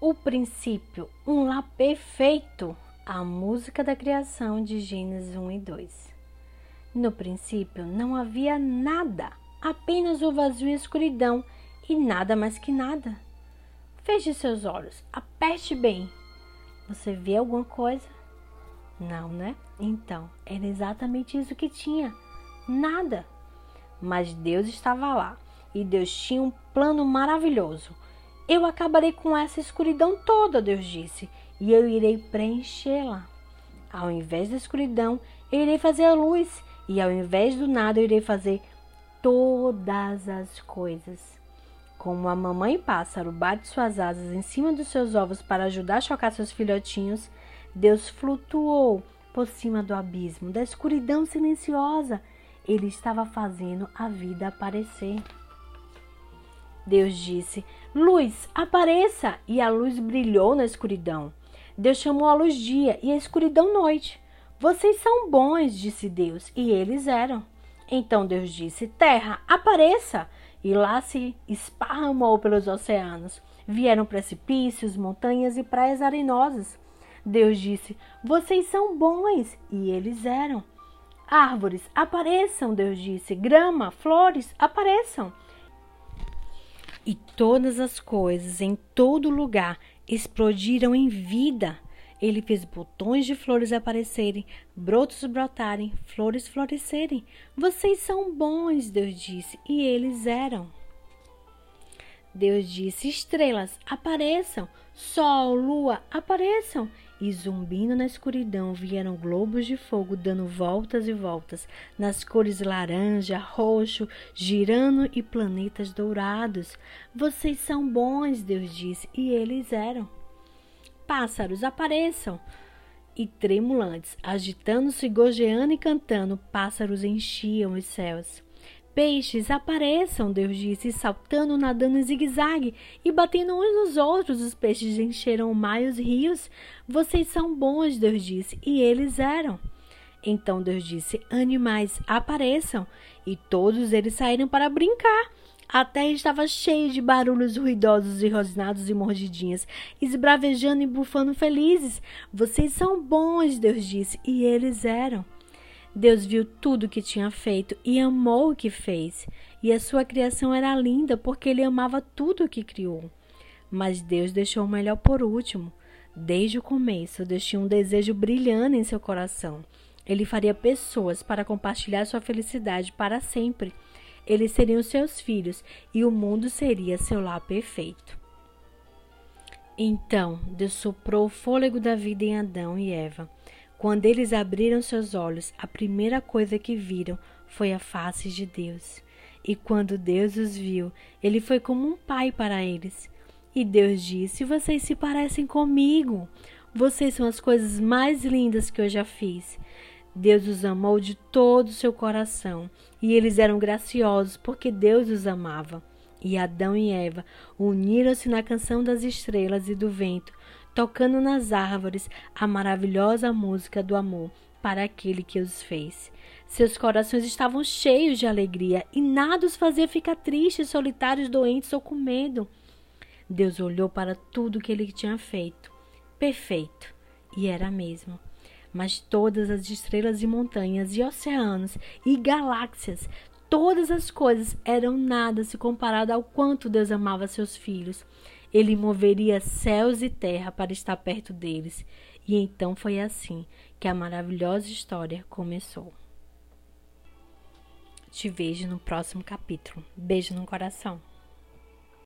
O princípio, um lá perfeito. A música da criação de Gênesis 1 e 2. No princípio não havia nada, apenas o vazio e a escuridão, e nada mais que nada. Feche seus olhos, aperte bem. Você vê alguma coisa? Não, né? Então, era exatamente isso que tinha. Nada. Mas Deus estava lá e Deus tinha um plano maravilhoso. Eu acabarei com essa escuridão toda, Deus disse, e eu irei preenchê-la. Ao invés da escuridão, eu irei fazer a luz, e ao invés do nada, eu irei fazer todas as coisas. Como a mamãe pássaro bate suas asas em cima dos seus ovos para ajudar a chocar seus filhotinhos, Deus flutuou por cima do abismo, da escuridão silenciosa. Ele estava fazendo a vida aparecer. Deus disse: Luz, apareça! E a luz brilhou na escuridão. Deus chamou a luz dia e a escuridão noite. Vocês são bons, disse Deus, e eles eram. Então Deus disse: Terra, apareça! E lá se esparramou pelos oceanos. Vieram precipícios, montanhas e praias arenosas. Deus disse: Vocês são bons, e eles eram. Árvores, apareçam, Deus disse. Grama, flores, apareçam. E todas as coisas em todo lugar explodiram em vida. Ele fez botões de flores aparecerem, brotos brotarem, flores florescerem. Vocês são bons, Deus disse, e eles eram. Deus disse: Estrelas, apareçam, sol, lua, apareçam. E zumbindo na escuridão vieram globos de fogo dando voltas e voltas, nas cores laranja, roxo, girando e planetas dourados. Vocês são bons, Deus disse, e eles eram. Pássaros, apareçam! E tremulantes, agitando-se, gojeando e cantando, pássaros enchiam os céus. Peixes, apareçam, Deus disse, saltando, nadando em zigue-zague e batendo uns nos outros. Os peixes encheram o mar e os rios. Vocês são bons, Deus disse, e eles eram. Então Deus disse: Animais, apareçam. E todos eles saíram para brincar. A terra estava cheia de barulhos ruidosos e rosnados e mordidinhas, esbravejando e bufando felizes. Vocês são bons, Deus disse, e eles eram. Deus viu tudo o que tinha feito e amou o que fez. E a sua criação era linda porque ele amava tudo o que criou. Mas Deus deixou o melhor por último. Desde o começo, Deus tinha um desejo brilhante em seu coração. Ele faria pessoas para compartilhar sua felicidade para sempre. Eles seriam seus filhos e o mundo seria seu lar perfeito. Então, Deus soprou o fôlego da vida em Adão e Eva. Quando eles abriram seus olhos, a primeira coisa que viram foi a face de Deus. E quando Deus os viu, ele foi como um pai para eles. E Deus disse: Vocês se parecem comigo. Vocês são as coisas mais lindas que eu já fiz. Deus os amou de todo o seu coração, e eles eram graciosos porque Deus os amava. E Adão e Eva uniram-se na canção das estrelas e do vento, tocando nas árvores a maravilhosa música do amor para aquele que os fez. Seus corações estavam cheios de alegria e nada os fazia ficar tristes, solitários, doentes ou com medo. Deus olhou para tudo que ele tinha feito. Perfeito. E era mesmo. Mas todas as estrelas e montanhas e oceanos e galáxias, todas as coisas eram nada se comparado ao quanto Deus amava seus filhos. Ele moveria céus e terra para estar perto deles. E então foi assim que a maravilhosa história começou. Te vejo no próximo capítulo. Beijo no coração.